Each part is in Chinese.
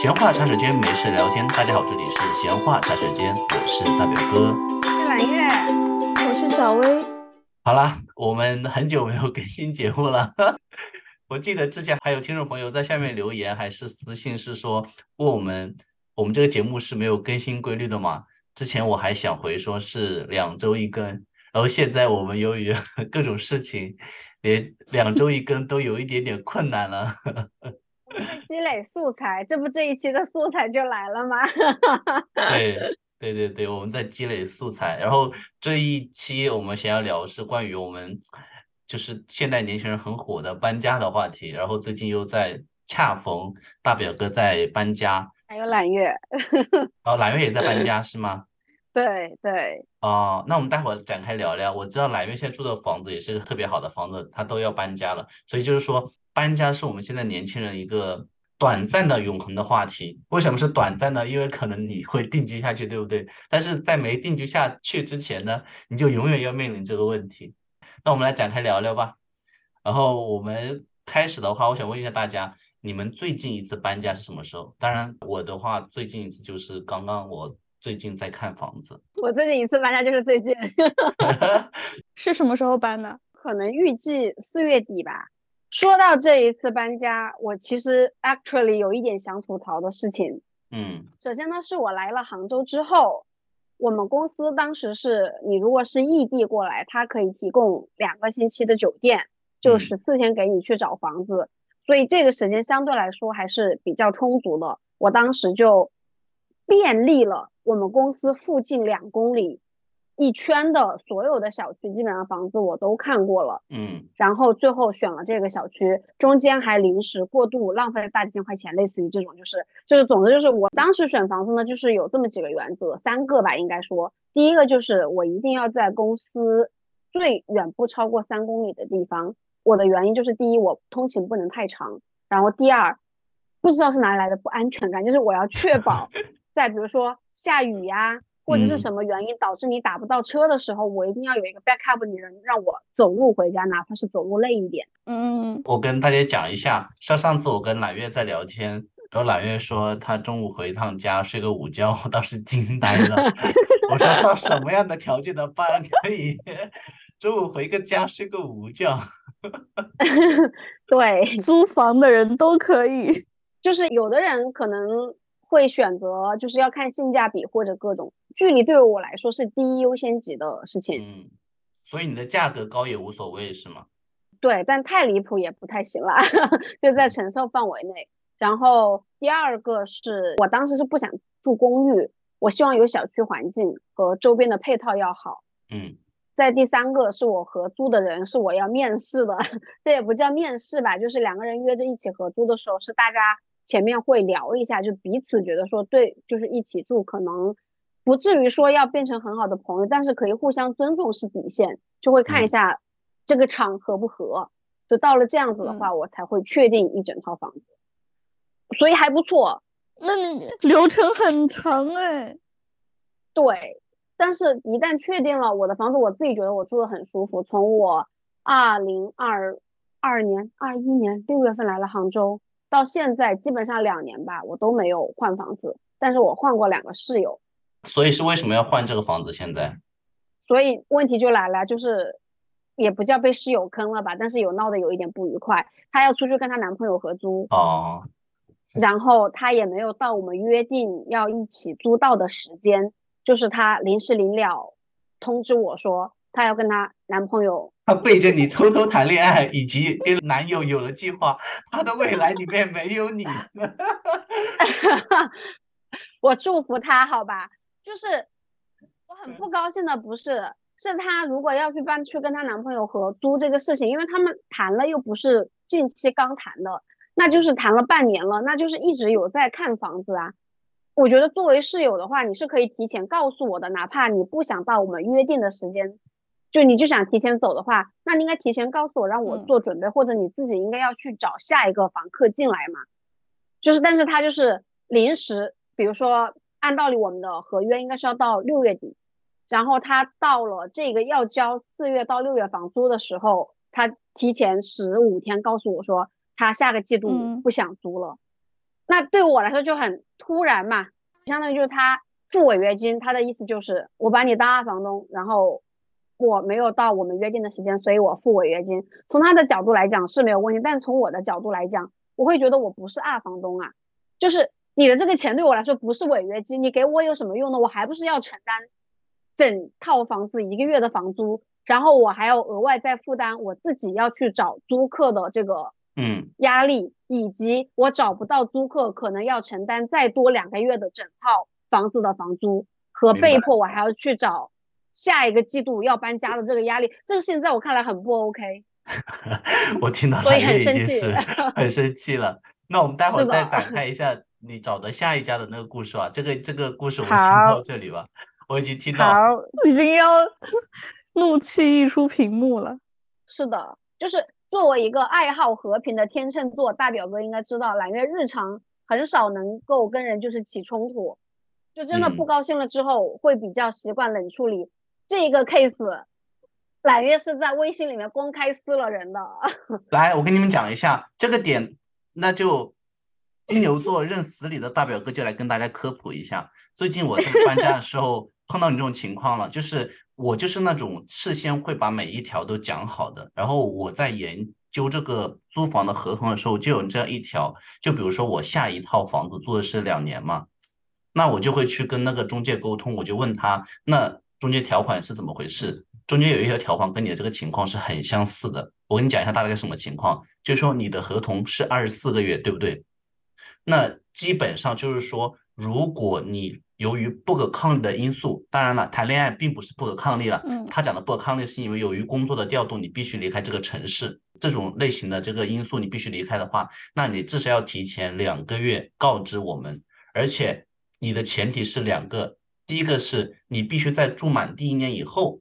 闲话茶水间，没事聊天。大家好，这里是闲话茶水间，我是大表哥，我是蓝月，我是小薇。好啦，我们很久没有更新节目了。我记得之前还有听众朋友在下面留言，还是私信，是说问我们，我们这个节目是没有更新规律的嘛？之前我还想回说是两周一更，然后现在我们由于 各种事情，连两周一更都有一点点困难了。积累素材，这不这一期的素材就来了吗？对 对对对，我们在积累素材。然后这一期我们想要聊是关于我们就是现代年轻人很火的搬家的话题。然后最近又在恰逢大表哥在搬家，还有揽月，哦，揽月也在搬家是吗？对对。哦，那我们待会儿展开聊聊。我知道揽月现在住的房子也是个特别好的房子，他都要搬家了，所以就是说。搬家是我们现在年轻人一个短暂的永恒的话题。为什么是短暂呢？因为可能你会定居下去，对不对？但是在没定居下去之前呢，你就永远要面临这个问题。那我们来展开聊聊吧。然后我们开始的话，我想问一下大家，你们最近一次搬家是什么时候？当然，我的话最近一次就是刚刚我最近在看房子。我最近一次搬家就是最近，是什么时候搬的？可能预计四月底吧。说到这一次搬家，我其实 actually 有一点想吐槽的事情。嗯，首先呢，是我来了杭州之后，我们公司当时是你如果是异地过来，它可以提供两个星期的酒店，就十四天给你去找房子，所以这个时间相对来说还是比较充足的。我当时就便利了我们公司附近两公里。一圈的所有的小区，基本上房子我都看过了，嗯，然后最后选了这个小区，中间还临时过渡，浪费了大几千块钱，类似于这种，就是就是，总之就是我当时选房子呢，就是有这么几个原则，三个吧，应该说，第一个就是我一定要在公司最远不超过三公里的地方，我的原因就是第一，我通勤不能太长，然后第二，不知道是哪里来的不安全感，就是我要确保 在比如说下雨呀。或者是什么原因导致你打不到车的时候，我一定要有一个 backup 的人让我走路回家，哪怕是走路累一点。嗯，我跟大家讲一下，像上次我跟揽月在聊天，然后揽月说他中午回趟家睡个午觉，我当时惊呆了。我说上什么样的条件的班可以中午回个家睡个午觉？对，租房的人都可以，就是有的人可能会选择，就是要看性价比或者各种。距离对于我来说是第一优先级的事情，嗯，所以你的价格高也无所谓是吗？对，但太离谱也不太行了，就在承受范围内。然后第二个是我当时是不想住公寓，我希望有小区环境和周边的配套要好，嗯。再第三个是我合租的人是我要面试的，这也不叫面试吧，就是两个人约着一起合租的时候，是大家前面会聊一下，就彼此觉得说对，就是一起住可能。不至于说要变成很好的朋友，但是可以互相尊重是底线，就会看一下这个场合不合，就到了这样子的话，我才会确定一整套房子，所以还不错。那你流程很长哎。对，但是一旦确定了我的房子，我自己觉得我住的很舒服。从我二零二二年、二一年六月份来了杭州，到现在基本上两年吧，我都没有换房子，但是我换过两个室友。所以是为什么要换这个房子？现在，所以问题就来了，就是也不叫被室友坑了吧，但是有闹得有一点不愉快。她要出去跟她男朋友合租哦，然后她也没有到我们约定要一起租到的时间，就是她临时临了通知我说她要跟她男朋友，她背着你偷偷谈恋爱，以及跟男友有了计划，她的未来里面没有你。我祝福她，好吧。就是我很不高兴的，不是是她如果要去搬去跟她男朋友合租这个事情，因为他们谈了又不是近期刚谈的，那就是谈了半年了，那就是一直有在看房子啊。我觉得作为室友的话，你是可以提前告诉我的，哪怕你不想到我们约定的时间，就你就想提前走的话，那你应该提前告诉我，让我做准备，或者你自己应该要去找下一个房客进来嘛。就是，但是他就是临时，比如说。按道理，我们的合约应该是要到六月底，然后他到了这个要交四月到六月房租的时候，他提前十五天告诉我说他下个季度不想租了，那对我来说就很突然嘛，相当于就是他付违约金，他的意思就是我把你当二房东，然后我没有到我们约定的时间，所以我付违约金。从他的角度来讲是没有问题，但从我的角度来讲，我会觉得我不是二房东啊，就是你的这个钱对我来说不是违约金，你给我有什么用呢？我还不是要承担整套房子一个月的房租，然后我还要额外再负担我自己要去找租客的这个。嗯，压力以及我找不到租客，可能要承担再多两个月的整套房子的房租，和被迫我还要去找下一个季度要搬家的这个压力，这个事情在我看来很不 OK。我听到所以很生气 很生气了。那我们待会儿再展开一下你找的下一家的那个故事啊。这个这个故事我们先到这里吧。我已经听到，已经要 怒气溢出屏幕了。是的，就是。作为一个爱好和平的天秤座大表哥，应该知道揽月日常很少能够跟人就是起冲突，就真的不高兴了之后会比较习惯冷处理。这一个 case，揽月是在微信里面公开撕了人的。来，我跟你们讲一下这个点，那就金牛座认死理的大表哥就来跟大家科普一下。最近我在搬家的时候 碰到你这种情况了，就是。我就是那种事先会把每一条都讲好的，然后我在研究这个租房的合同的时候，就有这样一条，就比如说我下一套房子租的是两年嘛，那我就会去跟那个中介沟通，我就问他，那中间条款是怎么回事？中间有一条条款跟你的这个情况是很相似的，我跟你讲一下大概什么情况，就是说你的合同是二十四个月，对不对？那基本上就是说，如果你由于不可抗力的因素，当然了，谈恋爱并不是不可抗力了。嗯，他讲的不可抗力是因为由于工作的调动，你必须离开这个城市，这种类型的这个因素你必须离开的话，那你至少要提前两个月告知我们，而且你的前提是两个，第一个是你必须在住满第一年以后，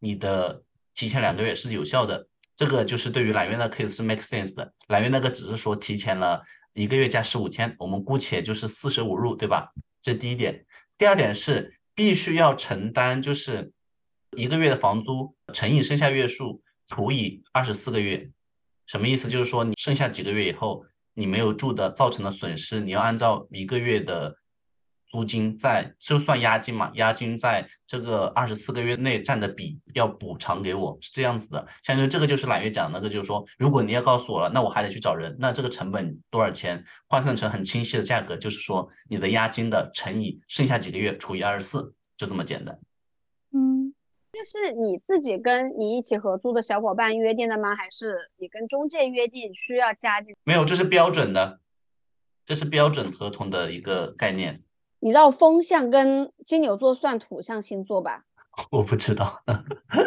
你的提前两个月是有效的，这个就是对于揽月的 case 是 make sense 的，揽月那个只是说提前了一个月加十五天，我们姑且就是四舍五入，对吧？这第一点。第二点是必须要承担，就是一个月的房租乘以剩下月数除以二十四个月，什么意思？就是说你剩下几个月以后你没有住的造成的损失，你要按照一个月的。租金在就算押金嘛，押金在这个二十四个月内占的比要补偿给我，是这样子的。相当于这个就是揽月讲的那个，就是说，如果你要告诉我了，那我还得去找人，那这个成本多少钱？换算成很清晰的价格，就是说你的押金的乘以剩下几个月除以二十四，就这么简单。嗯，这是你自己跟你一起合租的小伙伴约定的吗？还是你跟中介约定需要加进？没有，这是标准的，这是标准合同的一个概念。你知道风象跟金牛座算土象星座吧？我不知道，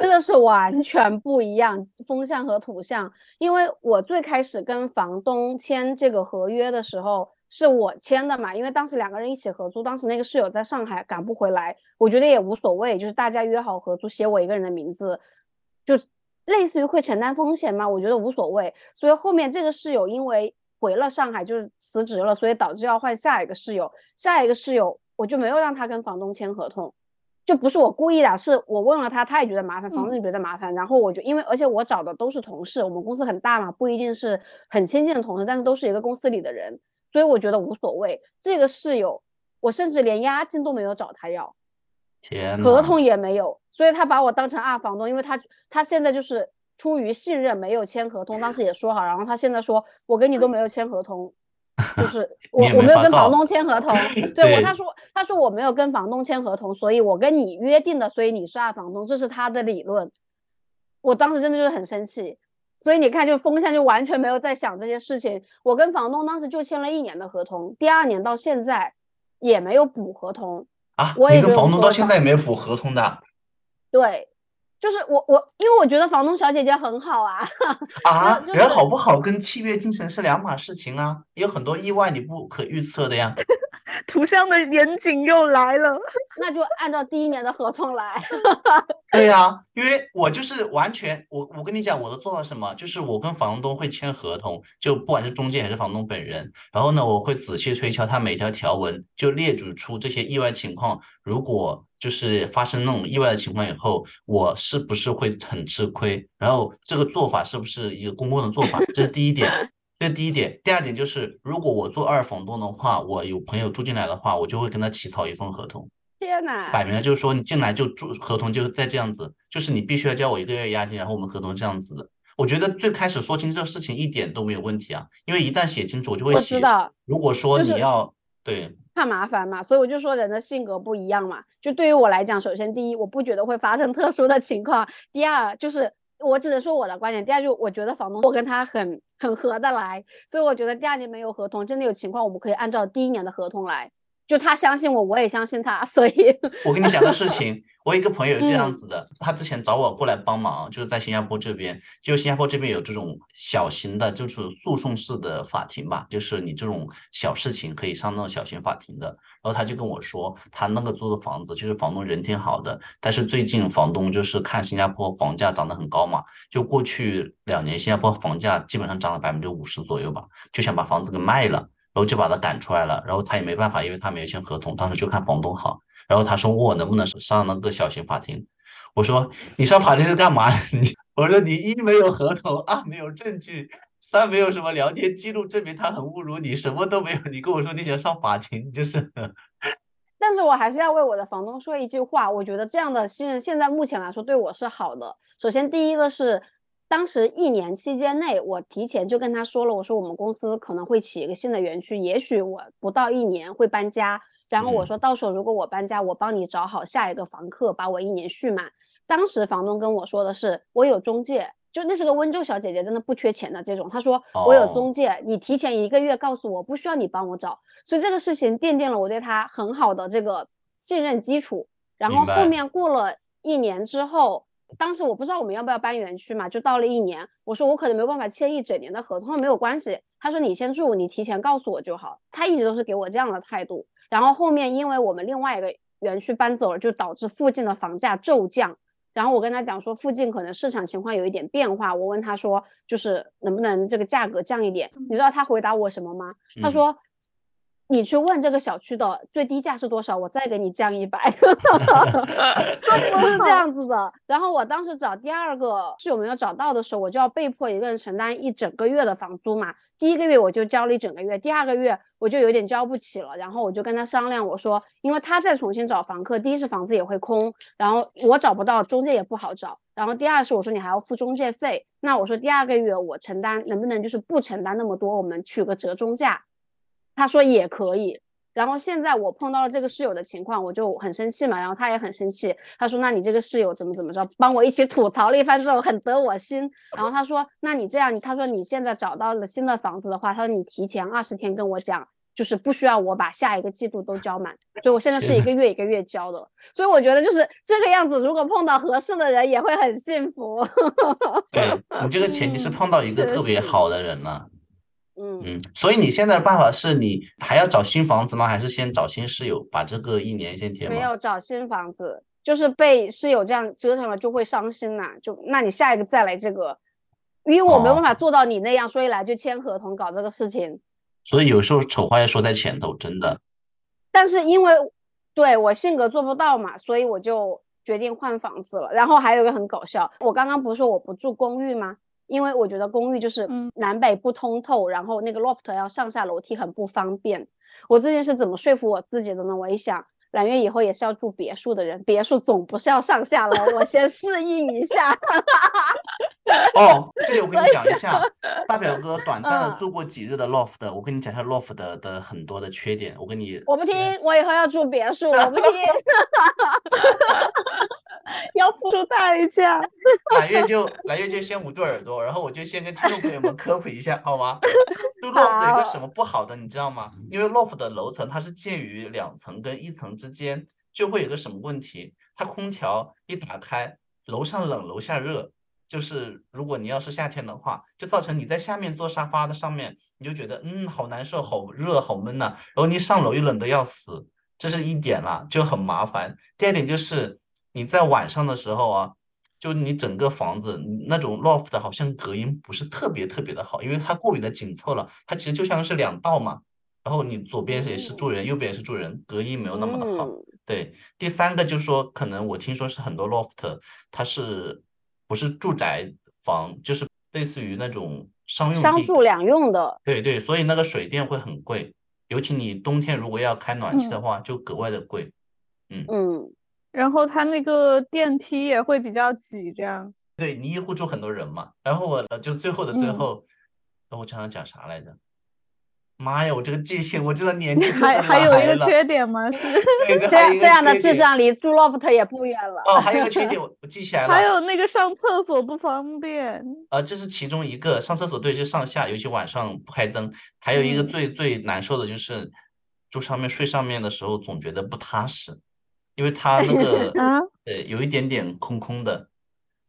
真的是完全不一样。风象和土象，因为我最开始跟房东签这个合约的时候是我签的嘛，因为当时两个人一起合租，当时那个室友在上海赶不回来，我觉得也无所谓，就是大家约好合租，写我一个人的名字，就类似于会承担风险嘛，我觉得无所谓。所以后面这个室友因为回了上海，就是。辞职了，所以导致要换下一个室友。下一个室友我就没有让他跟房东签合同，就不是我故意的，是我问了他，他也觉得麻烦，房东也觉得麻烦。然后我就因为，而且我找的都是同事，我们公司很大嘛，不一定是很亲近的同事，但是都是一个公司里的人，所以我觉得无所谓。这个室友，我甚至连押金都没有找他要，天，合同也没有，所以他把我当成二房东，因为他他现在就是出于信任没有签合同，当时也说好，然后他现在说我跟你都没有签合同。就是我我没有跟房东签合同，对我他说他说我没有跟房东签合同，所以我跟你约定的，所以你是二房东，这是他的理论。我当时真的就是很生气，所以你看，就风向就完全没有在想这些事情。我跟房东当时就签了一年的合同，第二年到现在也没有补合同啊。我也跟房东到现在也没有补合同的。对。就是我我，因为我觉得房东小姐姐很好啊。啊，人好不好跟契约精神是两码事情啊，有很多意外你不可预测的呀。图像的严谨又来了，那就按照第一年的合同来。对呀，因为我就是完全，我我跟你讲我都做了什么，就是我跟房东会签合同，就不管是中介还是房东本人，然后呢，我会仔细推敲他每条条文，就列举出这些意外情况，如果就是发生那种意外的情况以后，我是不是会很吃亏？然后这个做法是不是一个公共的做法？这是第一点。这是第一点。第二点就是，如果我做二房东的话，我有朋友住进来的话，我就会跟他起草一份合同。天呐，摆明了就是说，你进来就住，合同就再这样子，就是你必须要交我一个月押金，然后我们合同这样子的。我觉得最开始说清这个事情一点都没有问题啊，因为一旦写清楚，我就会写。如果说你要对怕麻烦嘛，所以我就说人的性格不一样嘛。就对于我来讲，首先第一，我不觉得会发生 特殊的情况；第二，就是我只能说我的观点；第二，就我觉得房东我跟他很很合得来，所以我觉得第二年没有合同，真的有情况，我们可以按照第一年的合同来。就他相信我，我也相信他，所以我跟你讲个事情。我一个朋友这样子的，他之前找我过来帮忙，就是在新加坡这边，就新加坡这边有这种小型的，就是诉讼式的法庭吧，就是你这种小事情可以上那种小型法庭的。然后他就跟我说，他那个租的房子，就是房东人挺好的，但是最近房东就是看新加坡房价涨得很高嘛，就过去两年新加坡房价基本上涨了百分之五十左右吧，就想把房子给卖了，然然后就把他赶出来了，然后他也没办法，因为他没有签合同，当时就看房东好。然后他说我能不能上那个小型法庭？我说你上法庭是干嘛？你我说你一没有合同，二没有证据，三没有什么聊天记录证明他很侮辱你，什么都没有。你跟我说你想上法庭，就是。但是我还是要为我的房东说一句话，我觉得这样的信任现在目前来说对我是好的。首先第一个是，当时一年期间内，我提前就跟他说了，我说我们公司可能会起一个新的园区，也许我不到一年会搬家。然后我说到时候如果我搬家，我帮你找好下一个房客，把我一年续满。当时房东跟我说的是，我有中介，就那是个温州小姐姐，真的不缺钱的这种。他说我有中介，你提前一个月告诉我，不需要你帮我找。所以这个事情奠定了我对他很好的这个信任基础。然后后面过了一年之后，当时我不知道我们要不要搬园区嘛，就到了一年，我说我可能没有办法签一整年的合同，没有关系，他说你先住，你提前告诉我就好。他一直都是给我这样的态度。然后后面，因为我们另外一个园区搬走了，就导致附近的房价骤降。然后我跟他讲说，附近可能市场情况有一点变化。我问他说，就是能不能这个价格降一点？你知道他回答我什么吗？他说。你去问这个小区的最低价是多少，我再给你降一百，都 是这样子的。然后我当时找第二个室友没有找到的时候，我就要被迫一个人承担一整个月的房租嘛。第一个月我就交了一整个月，第二个月我就有点交不起了。然后我就跟他商量，我说，因为他再重新找房客，第一是房子也会空，然后我找不到中介也不好找，然后第二是我说你还要付中介费。那我说第二个月我承担，能不能就是不承担那么多，我们取个折中价。他说也可以，然后现在我碰到了这个室友的情况，我就很生气嘛，然后他也很生气。他说：“那你这个室友怎么怎么着？”帮我一起吐槽了一番之后，很得我心。然后他说：“那你这样，他说你现在找到了新的房子的话，他说你提前二十天跟我讲，就是不需要我把下一个季度都交满，所以我现在是一个月一个月交的。所以我觉得就是这个样子，如果碰到合适的人，也会很幸福。对你这个前提是碰到一个特别好的人了。”嗯嗯嗯，所以你现在的办法是你还要找新房子吗？还是先找新室友，把这个一年先填没有找新房子，就是被室友这样折腾了，就会伤心呐。就那你下一个再来这个，因为我没办法做到你那样，所以来就签合同搞这个事情。所以有时候丑话要说在前头，真的。但是因为对我性格做不到嘛，所以我就决定换房子了。然后还有一个很搞笑，我刚刚不是说我不住公寓吗？因为我觉得公寓就是南北不通透，然后那个 loft 要上下楼梯很不方便。我最近是怎么说服我自己的呢？我一想。揽月以后也是要住别墅的人，别墅总不是要上下楼，我先适应一下。哦，这里我跟你讲一下，大表哥短暂的住过几日的 loft，我跟你讲一下 loft 的的很多的缺点。我跟你，我不听，我以后要住别墅，我不听，要付出代价。揽月就揽月就先捂住耳朵，然后我就先跟听众朋友们科普一下，好吗？就 loft 有个什么不好的，你知道吗？因为 loft 的楼层它是介于两层跟一层之间，就会有个什么问题？它空调一打开，楼上冷楼下热，就是如果你要是夏天的话，就造成你在下面坐沙发的上面，你就觉得嗯好难受，好热，好闷呐。然后你上楼又冷得要死，这是一点啦，就很麻烦。第二点就是你在晚上的时候啊。就你整个房子那种 loft 好像隔音不是特别特别的好，因为它过于的紧凑了。它其实就像是两道嘛，然后你左边也是住人，右边也是住人，隔音没有那么的好。对，第三个就是说，可能我听说是很多 loft 它是不是住宅房，就是类似于那种商用地商住两用的，对对，所以那个水电会很贵，尤其你冬天如果要开暖气的话，就格外的贵。嗯，嗯，然后它那个电梯也会比较挤，这样。对你一户住很多人嘛，然后我呃就最后的最嗯后，那我想想讲啥来着？妈呀，我这个记性，我真的年纪还还有一个缺点吗？是 这这样的智商离住 loft 也不远了。哦，还有一个缺点我我记起来了，还有那个上厕所不方便。呃，这是其中一个，上厕所对，就上下，尤其晚上不开灯。还有一个嗯最最难受的就是住上面睡上面的时候，总觉得不踏实，因为它那个 啊呃有一点点空空的，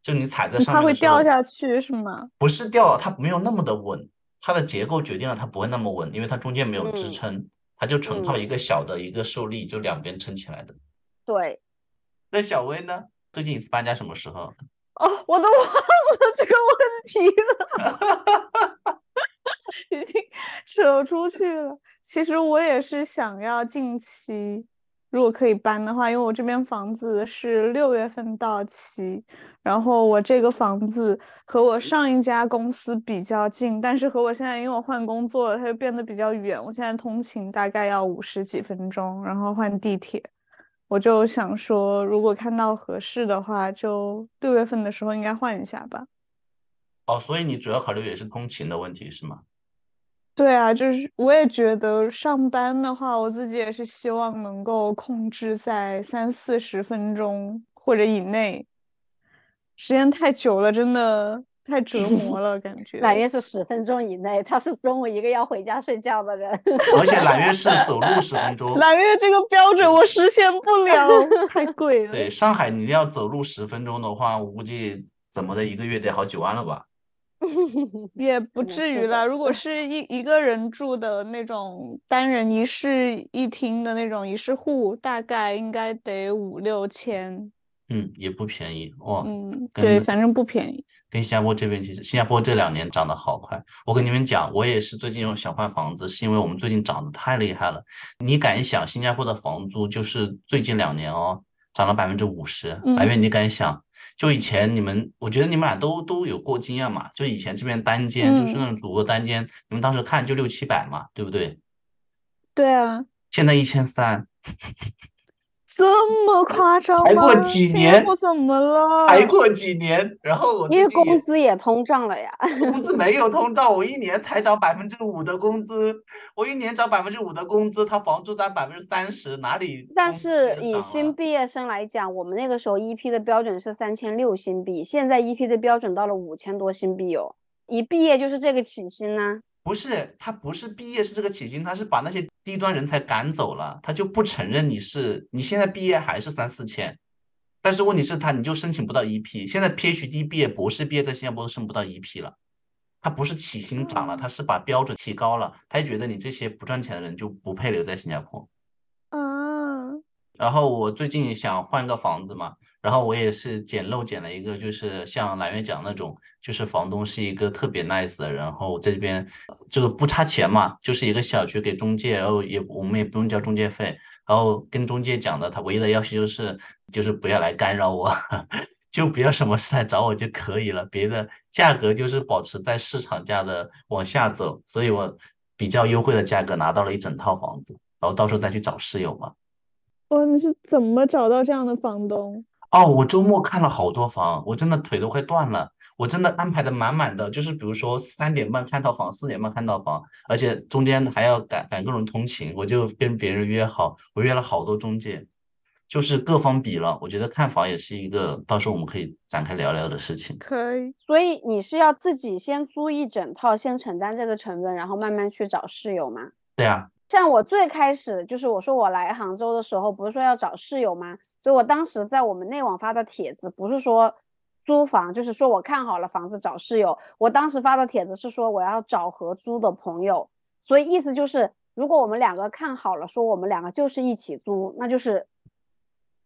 就你踩在上面它会，掉下去是吗？不是掉，它没有那么的稳，它的结构决定了它不会那么稳，因为它中间没有支嗯撑，它就纯靠嗯一个小的一个受力，就两边撑起来的。对，那小薇呢？最近一次搬家什么时候？哦，我都忘了这个问题了，已经扯出去了。其实我也是想要近期，如果可以搬的话，因为我这边房子是六月份到期，然后我这个房子和我上一家公司比较近，但是和我现在因为我换工作了，它就变得比较远。我现在通勤大概要五十几分钟，然后换地铁。我就想说，如果看到合适的话，就六月份的时候应该换一下吧。哦，所以你主要考虑也是通勤的问题是吗？对啊，就是我也觉得上班的话，我自己也是希望能够控制在三四十分钟或者以内，时间太久了，真的太折磨了，感觉。揽月是十分钟以内，他是中午一个要回家睡觉的人。而且 揽月是走路十分钟，揽月这个标准我实现不了，太贵了。对，上海你要走路十分钟的话，我估计怎么的一个月得好几万了吧？也不至于啦，如果是一一个人住的那种单人一室一厅的那种一室户，大概应该得五六千。嗯，也不便宜哇。嗯，对，反正不便宜。跟新加坡这边其实，新加坡这两年涨得好快。我跟你们讲，我也是最近想换房子，是因为我们最近涨得太厉害了。你敢想，新加坡的房租就是最近两年哦，涨了百分之五十。嗯白月，你敢想？就以前你们，我觉得你们俩都都有过经验嘛。就以前这边单间，就是嗯那种主卧单间，你们当时看就六七百嘛，对不对？对啊，现在一千三，这么夸张才过吗新加几年我怎么了？才过几年，然后我因为工资也通胀了呀。工资没有 通胀，我一年才涨百分之五的工资，我一年涨百分之五的工资，他房租涨百分之三十，哪里但是以新毕业生来讲，我们那个时候一批的标准是三千六新币，现在一批的标准到了五千多新币哦。一毕业就是这个起薪呢、不是，他不是毕业是这个起薪，他是把那些低端人才赶走了，他就不承认你是你现在毕业还是三四千，但是问题是他你就申请不到 EP，现在 PhD 毕业、博士毕业在新加坡都申不到 EP 了，他不是起薪涨了，他是把标准提高了，他也觉得你这些不赚钱的人就不配留在新加坡。然后我最近想换个房子嘛，然后我也是捡漏捡了一个，就是像蓝月讲那种，就是房东是一个特别 nice 的人，然后在这边这个不差钱嘛，就是一个小区给中介，然后也我们也不用交中介费，然后跟中介讲的，他唯一的要求就是就是不要来干扰我，就不要什么事来找我就可以了，别的价格就是保持在市场价的往下走，所以我比较优惠的价格拿到了一整套房子，然后到时候再去找室友嘛。哦，你是怎么找到这样的房东？哦，我周末看了好多房，我真的腿都快断了。我真的安排的满满的，就是比如说三点半看套房，四点半看套房，而且中间还要赶赶各种通勤，我就跟别人约好，我约了好多中介，就是各方比了。我觉得看房也是一个到时候我们可以展开聊聊的事情。可以，所以你是要自己先租一整套，先承担这个成本，然后慢慢去找室友吗？对啊，像我最开始就是我说我来杭州的时候，不是说要找室友吗？所以我当时在我们内网发的帖子，不是说租房，就是说我看好了房子找室友。我当时发的帖子是说我要找合租的朋友，所以意思就是，如果我们两个看好了，说我们两个就是一起租，那就是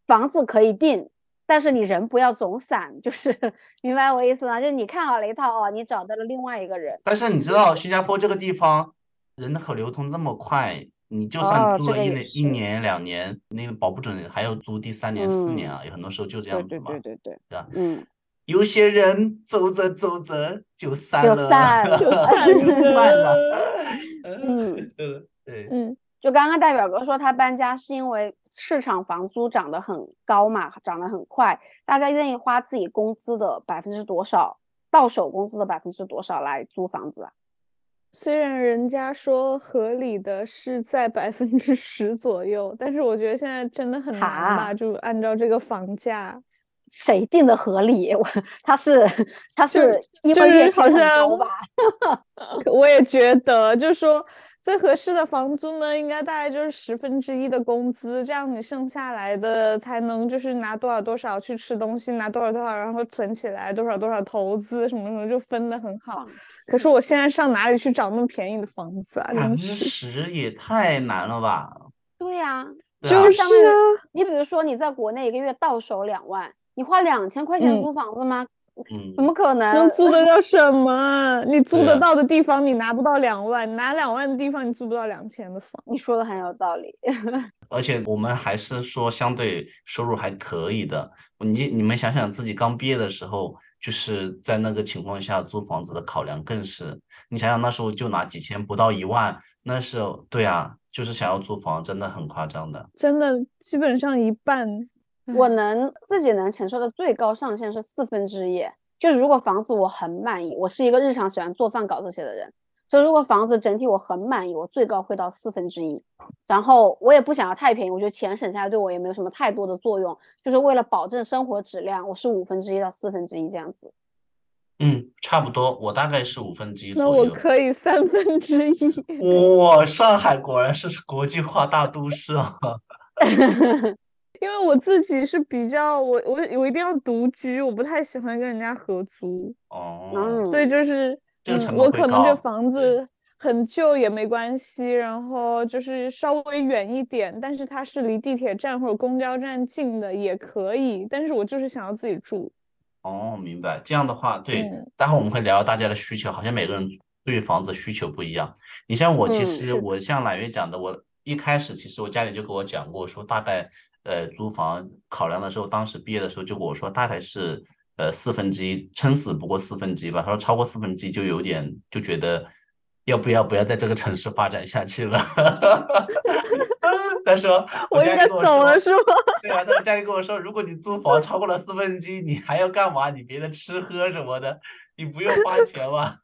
房子可以定，但是你人不要总散，就是 明白我意思吗？就是你看好了一套哦，你找到了另外一个人，但是你知道新加坡这个地方人口流通这么快，你就算租了一年、一年两年，那个保不准还要租第三年、四年嗯啊，有很多时候就这样子嘛，对对对，对吧？嗯。有些人走着走着就散了就了，散了就就散了。嗯，对对，嗯，就刚刚代表哥说他搬家是因为市场房租涨得很高嘛，涨得很快，大家愿意花自己工资的百分之多少，到手工资的百分之多少来租房子啊？虽然人家说合理的是在百分之十左右，但是我觉得现在真的很难吧，就按照这个房价，谁定的合理？我他是他是因就是为月薪很好像？我也觉得，就是说最合适的房租呢，应该大概就是十分之一的工资，这样你剩下来的才能就是拿多少多少去吃东西，拿多少多少然后存起来，多少多少投资什么什么，就分的很好。可是我现在上哪里去找那么便宜的房子啊？百分之，十也太难了吧？对呀、啊就是相当于啊，你比如说你在国内一个月到手两万，你花两千块钱嗯租房子吗？嗯，怎么可能？能租得到什么？你租得到的地方你拿不到两万，拿两万的地方你租不到两千的房。你说的很有道理。而且我们还是说相对收入还可以的。你你们想想自己刚毕业的时候，就是在那个情况下租房子的考量更是，你想想那时候就拿几千不到一万，那是对啊，就是想要租房真的很夸张的。真的基本上一半。我能自己能承受的最高上限是四分之一，就是如果房子我很满意，我是一个日常喜欢做饭搞这些的人，所以如果房子整体我很满意，我最高会到四分之一。然后我也不想要太便宜，我觉得钱省下来对我也没有什么太多的作用，就是为了保证生活质量，我是五分之一到四分之一这样子。嗯，差不多，我大概是五分之一那我。可以三分之一。哇，上海果然是国际化大都市啊！因为我自己是比较，我我我一定要独居，我不太喜欢跟人家合租，哦，嗯所以就是，这个我可能这房子很旧也没关系，然后就是稍微远一点，但是它是离地铁站或者公交站近的也可以，但是我就是想要自己住。哦，明白。这样的话，对，嗯待会儿我们会聊聊大家的需求，好像每个人对于房子需求不一样。你像我，其嗯实我像揽月讲的，我一开始其实我家里就跟我讲过，说大概呃租房考量的时候，当时毕业的时候就跟我说，大概是呃四分之一，撑死不过四分之一吧。他说超过四分之一就有点就觉得要不要不要在这个城市发展下去了。他说我应该家里跟我说走了是吗？对啊，他们家里跟我说，如果你租房超过了四分之一，你还要干嘛？你别的吃喝什么的，你不用花钱吗？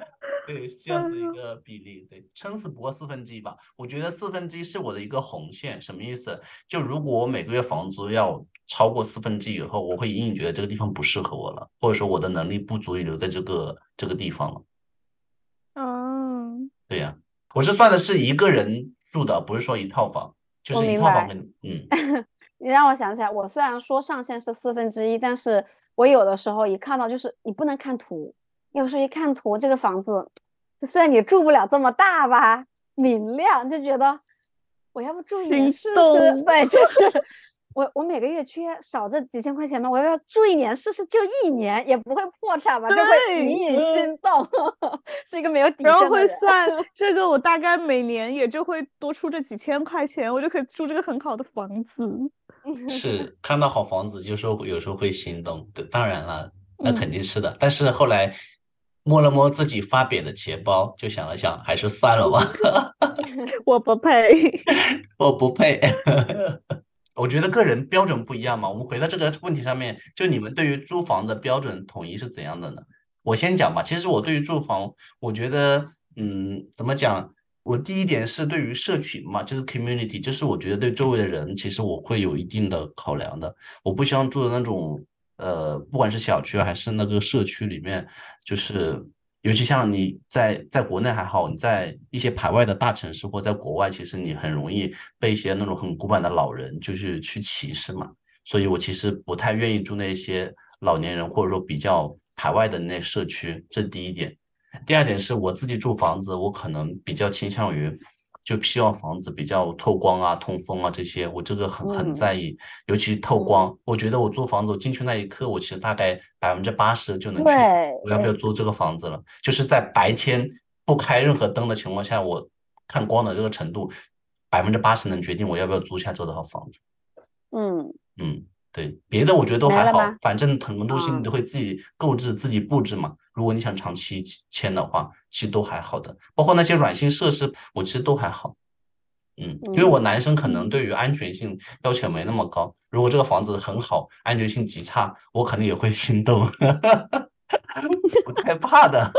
对，是这样子一个比例，对，撑死不过四分之一吧。我觉得四分之一是我的一个红线，什么意思？就如果我每个月房租要超过四分之一以后，我会隐隐觉得这个地方不适合我了，或者说我的能力不足以留在这个这个地方了。嗯，对呀、我是算的是一个人住的，不是说一套房，就是一套房跟嗯。你让我想起来，我虽然说上限是四分之一，但是我有的时候一看到就是你不能看图，有时候一看图这个房子，就虽然你住不了这么大吧，明亮就觉得我要不住一年试试？对，就是 我我每个月缺少这几千块钱嘛，我要不要住一年试试？就一年也不会破产吧，就会对隐隐嗯心动，是一个没有底然后线的人。会 算这个，我大概每年也就会多出这几千块钱，我就可以住这个很好的房子。是看到好房子，就说有时候会心动。对，当然了，那肯嗯定是的。但是后来摸了摸自己发瘪的钱包，就想了想，还是算了吧，我不配。我不配。我觉得个人标准不一样嘛。我们回到这个问题上面，就你们对于租房的标准统一是怎样的呢？我先讲吧。其实我对于住房，我觉得，嗯，怎么讲？我第一点是对于社群嘛，就是 community，就是我觉得对周围的人，其实我会有一定的考量的。我不希望住的那种，呃，不管是小区还是那个社区里面，就是尤其像你在在国内还好，你在一些排外的大城市或在国外，其实你很容易被一些那种很古板的老人就是去歧视嘛。所以我其实不太愿意住那些老年人或者说比较排外的那社区，这第一点。第二点是我自己住房子，我可能比较倾向于，就希望房子比较透光啊、通风啊这些，我这个很很嗯在意，尤其透光。我觉得我租房子，我进去那一刻，我其实大概百分之八十就能确定我要不要租这个房子了。就是在白天不开任何灯的情况下，我看光的这个程度，百分之八十能决定我要不要租下这套房子。嗯，嗯，对，别的我觉得都还好反正很多东西你嗯都会自己购置、自己布置嘛。如果你想长期签的话，其实都还好的，包括那些软性设施，我其实都还好。嗯，因为我男生可能对于安全性要求没那么高，如果这个房子很好，安全性极差，我可能也会心动，不太怕的。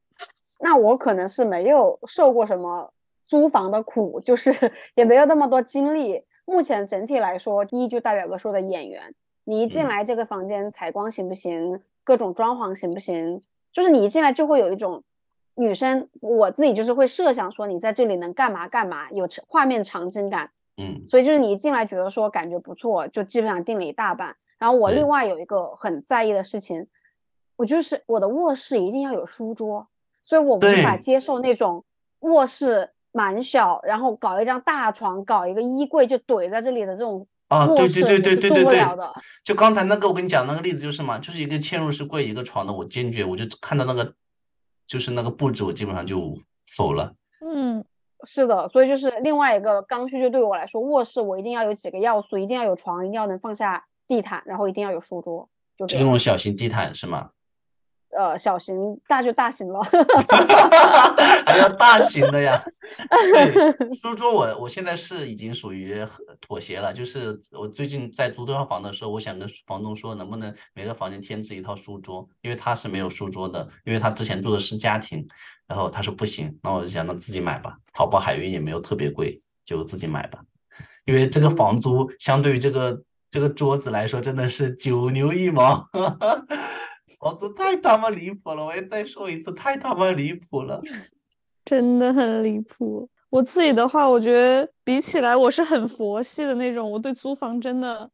那我可能是没有受过什么租房的苦，就是 也没有那么多经历。目前整体来说，第一就代表个说的眼缘，你一进嗯。来这个房间采光行不行，各种装潢行不行，就是你一进来就会有一种女生，我自己就是会设想说你在这里能干嘛干嘛，有画面场景感，嗯。所以就是你一进来觉得说感觉不错，就基本上定了一大半。然后我另外有一个很在意的事情，我就是我的卧室一定要有书桌，所以我无法接受那种卧室蛮小，然后搞一张大床，搞一个衣柜就怼在这里的这种啊，对对对对对对对。就刚才那个我跟你讲那个例子就是嘛，就是一个嵌入式柜一个床的，我坚决我就看到那个就是那个布置，我基本上就否了。嗯，是的，所以就是另外一个刚需，就对我来说，卧室我一定要有几个要素，一定要有床，一定要能放下地毯，然后一定要有书桌，就。是那种小型地毯是吗？呃，小型大就大型了。还要大型的呀。对，书桌我我现在是已经属于妥协了，就是我最近在租这套房的时候，我想跟房东说，能不能每个房间添置一套书桌，因为他是没有书桌的，因为他之前住的是家庭，然后他说不行，那我就想那自己买吧，淘宝海运也没有特别贵，就自己买吧，因为这个房租相对于这个这个桌子来说，真的是九牛一毛。房租太他妈离谱了！我也再说一次，太他妈离谱了。真的很离谱。我自己的话，我觉得比起来，我是很佛系的那种。我对租房真的，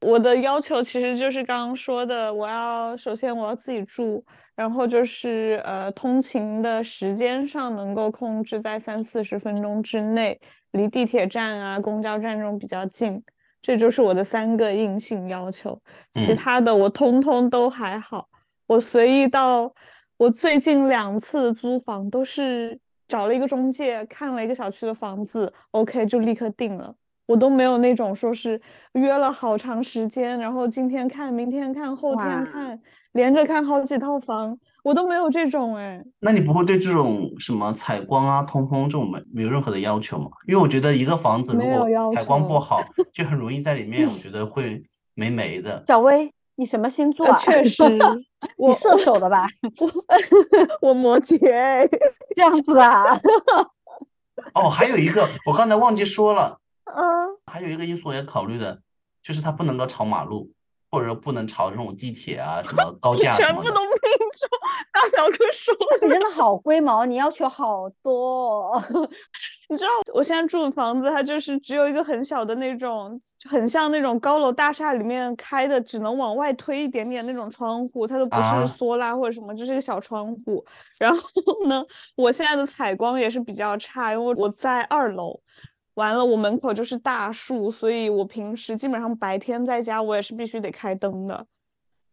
我的要求其实就是刚刚说的，我要首先我要自己住，然后就是呃，通勤的时间上能够控制在三四十分钟之内，离地铁站啊、公交站这种比较近，这就是我的三个硬性要求。其嗯他的我通通都还好。我随意到，我最近两次租房都是找了一个中介，看了一个小区的房子，OK 就立刻定了。我都没有那种说是约了好长时间，然后今天看，明天看，后天哇看，连着看好几套房，我都没有这种哎。那你不会对这种什么采光啊、通风这种没没有任何的要求吗？因为我觉得一个房子如果没有要采光不求好，就很容易在里面，我觉得会霉霉的。小薇，你什么星座呃，啊？确实，我 你射手的吧？我摩羯哎，这样子啊？哦，还有一个我刚才忘记说了，嗯，还有一个因素我也考虑的，就是它不能够朝马路，或者说不能朝这种地铁啊、什么高架什么的全部都。命中。大表哥说你真的好龟毛，你要求好多哦。你知道我现在住的房子，它就是只有一个很小的那种，很像那种高楼大厦里面开的，只能往外推一点点那种窗户，它都不啊是缩拉或者什么，就是一个小窗户。然后呢，我现在的采光也是比较差，因为我在二楼。完了，我门口就是大树，所以我平时基本上白天在家，我也是必须得开灯的。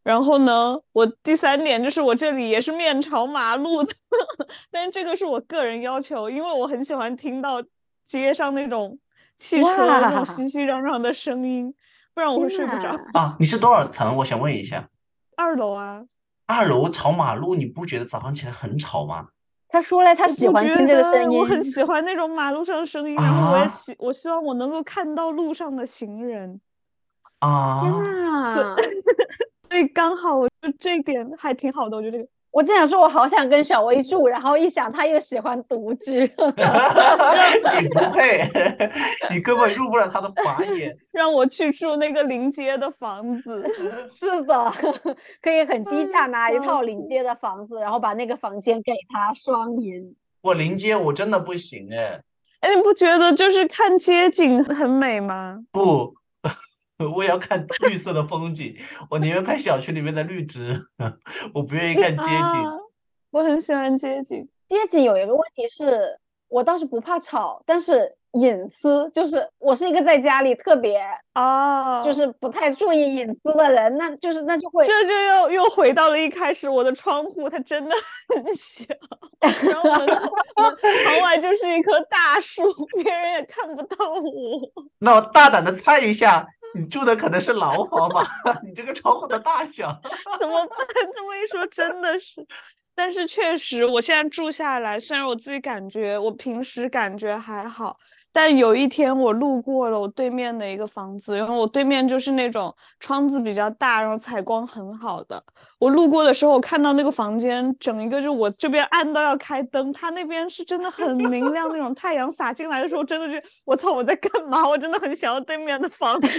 然后呢，我第三点就是我这里也是面朝马路的，但是这个是我个人要求，因为我很喜欢听到街上那种汽车那种熙熙攘攘的声音，不然我会睡不着。啊，你是多少层？我想问一下。二楼啊，二楼朝马路，你不觉得早上起来很吵吗？他说了，他喜欢听这个得声音我。很喜欢那种马路上的声音，然后我也啊希我希望我能够看到路上的行人，啊，天呐，所以刚好我就这一点还挺好的，我觉得这个。我正想说，我好想跟小薇住，然后一想他又喜欢独居，你不配，你根本入不了他的法眼。让我去住那个临街的房子。是的，可以很低价哎拿一套临街的房子，然后把那个房间给他双赢。我临街我真的不行哎，哎，你不觉得就是看街景很美吗？不，我也要看绿色的风景，我宁愿看小区里面的绿植，我不愿意看街景。啊，我很喜欢街景。街景有一个问题是，我倒是不怕吵，但是隐私就是我是一个在家里特别啊，就是不太注意隐私的人，那就是那就会这就又又回到了一开始，我的窗户它真的很小，然后门门窗外就是一棵大树，别人也看不到我。那我大胆的猜一下，你住的可能是牢房吧？你这个窗户的大小，怎么办？这么一说，真的是。但是确实，我现在住下来，虽然我自己感觉我平时感觉还好。但有一天我路过了我对面的一个房子，然后我对面就是那种窗子比较大，然后采光很好的。我路过的时候，我看到那个房间整一个就我这边暗到要开灯，他那边是真的很明亮那种，太阳洒进来的时候，真的是我操我在干嘛？我真的很想要对面的房子，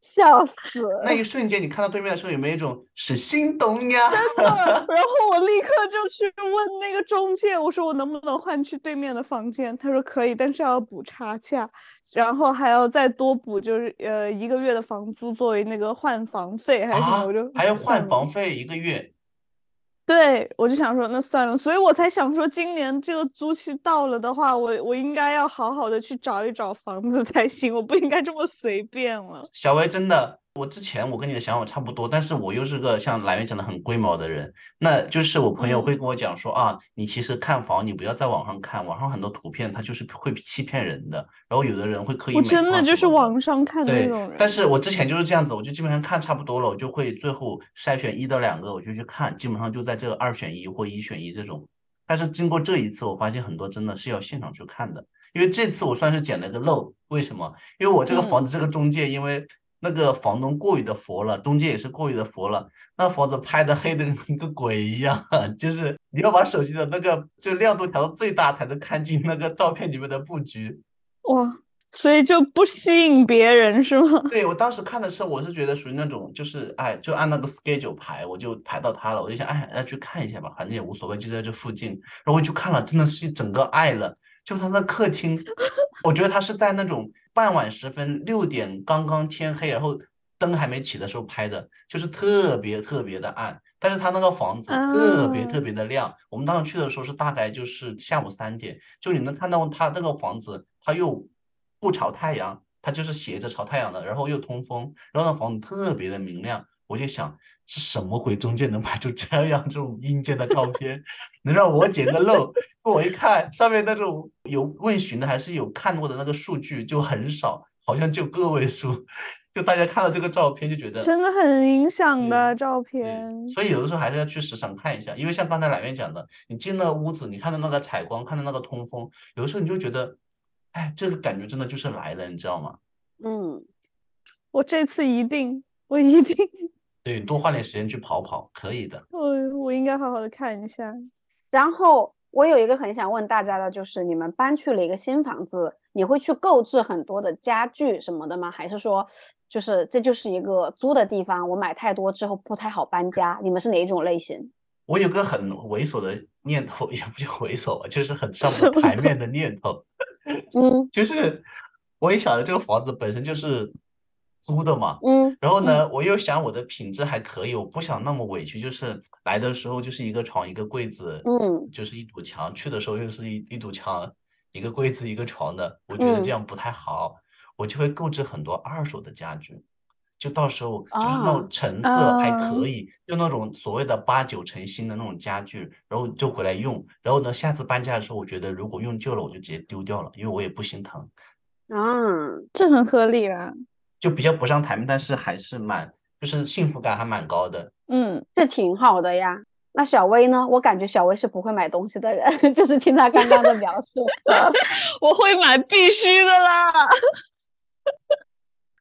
笑死！那一瞬间你看到对面的时候，有没有一种是心动呀？真的。然后我立刻就去问那个中介，我说我能不能换去对面的房。间他说可以，但是要补差价，然后还要再多补，就是呃一个月的房租作为那个换房费还是什么，我就还要换房费一个月。对，我就想说那算了，所以我才想说今年这个租期到了的话，我我应该要好好的去找一找房子才行，我不应该这么随便了。小薇真的。我之前我跟你的想法差不多，但是我又是个像来源讲的很龟毛的人，那就是我朋友会跟我讲说啊，你其实看房你不要在网上看，网上很多图片它就是会欺骗人的，然后有的人会刻意我真的就是网上看那种人，但是我之前就是这样子，我就基本上看差不多了，我就会最后筛选一到两个，我就去看，基本上就在这个二选一或一选一这种。但是经过这一次，我发现很多真的是要现场去看的，因为这次我算是捡了个漏，为什么？因为我这个房子这个中介因为。那个房东过于的佛了，中介也是过于的佛了。那房子拍的黑的跟个鬼一样，就是你要把手机的那个就亮度调到最大才能看清那个照片里面的布局。哇，所以就不吸引别人是吗？对我当时看的时候，我是觉得属于那种就是哎，就按那个 schedule 排，我就排到他了，我就想哎，要去看一下吧，反正也无所谓，就在这附近。然后我去看了，真的是整个爱了。就他那客厅，我觉得他是在那种。傍晚时分，六点刚刚天黑，然后灯还没起的时候拍的，就是特别特别的暗。但是他那个房子特别特别的亮。我们当时去的时候是大概就是下午三点，就你能看到他那个房子，他又不朝太阳，他就是斜着朝太阳的，然后又通风，然后那房子特别的明亮。我就想是什么鬼中介能拍出这样这种阴间的照片，能让我捡个漏？我一看上面那种有问询的还是有看过的那个数据就很少，好像就个位数。就大家看到这个照片就觉得真的很影响的照片。所以有的时候还是要去实场看一下，因为像刚才哪面讲的，你进了屋子，你看到那个采光，看到那个通风，有的时候你就觉得，哎，这个感觉真的就是来了，你知道吗？嗯，我这次一定，我一定。对，多花点时间去跑跑，可以的。我我应该好好的看一下。然后我有一个很想问大家的，就是你们搬去了一个新房子，你会去购置很多的家具什么的吗？还是说，就是这就是一个租的地方，我买太多之后不太好搬家？你们是哪一种类型？我有个很猥琐的念头，也不叫猥琐吧，就是很上不台面的念头。嗯，就是我也晓得这个房子本身就是。租的嘛，嗯，然后呢，我又想我的品质还可以，我不想那么委屈，就是来的时候就是一个床一个柜子，嗯，就是一堵墙，去的时候又是一一堵墙，一个柜子一个床的，我觉得这样不太好，我就会购置很多二手的家具，就到时候就是那种成色还可以，就那种所谓的八九成新的那种家具，然后就回来用，然后呢，下次搬家的时候，我觉得如果用旧了，我就直接丢掉了，因为我也不心疼。啊，这很合理啊。就比较不上台面，但是还是蛮，就是幸福感还蛮高的。嗯，这挺好的呀。那小薇呢？我感觉小薇是不会买东西的人，就是听她刚刚的描述，我会买，必须的啦。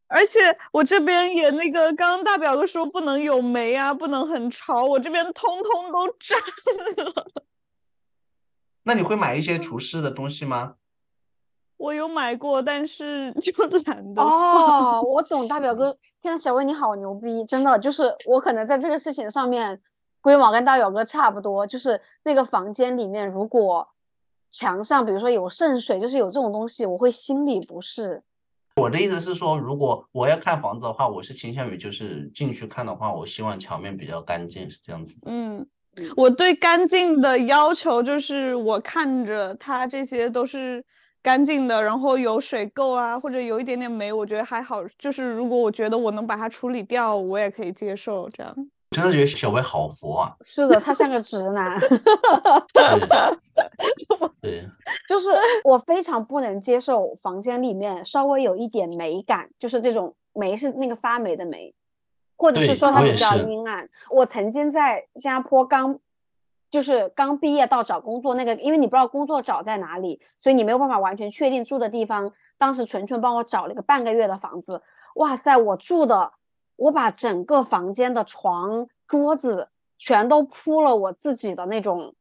而且我这边也那个，刚刚大表哥说不能有霉啊，不能很潮，我这边通通都 占了。那你会买一些厨师的东西吗？我有买过，但是 就懒得哦，我懂大表哥。天呐，小薇你好牛逼，真的就是我可能在这个事情上面规模跟大表哥差不多。就是那个房间里面，如果墙上比如说有渗水，就是有这种东西，我会心里不适。我的意思是说，如果我要看房子的话，我是倾向于就是进去看的话，我希望墙面比较干净，是这样子。嗯，我对干净的要求就是我看着它这些都是。干净的，然后有水垢啊，或者有一点点霉，我觉得还好。就是如果我觉得我能把它处理掉，我也可以接受这样。真的觉得小薇好佛啊！是的，他像个直男。对，就是我非常不能接受房间里面稍微有一点美感，就是这种霉是那个发霉的霉，或者是说它比较阴暗。我曾经在新加坡刚就是刚毕业到找工作那个，因为你不知道工作找在哪里，所以你没有办法完全确定住的地方。当时纯纯帮我找了一个半个月的房子，哇塞，我住的。我把整个房间的床、桌子全都铺了我自己的那种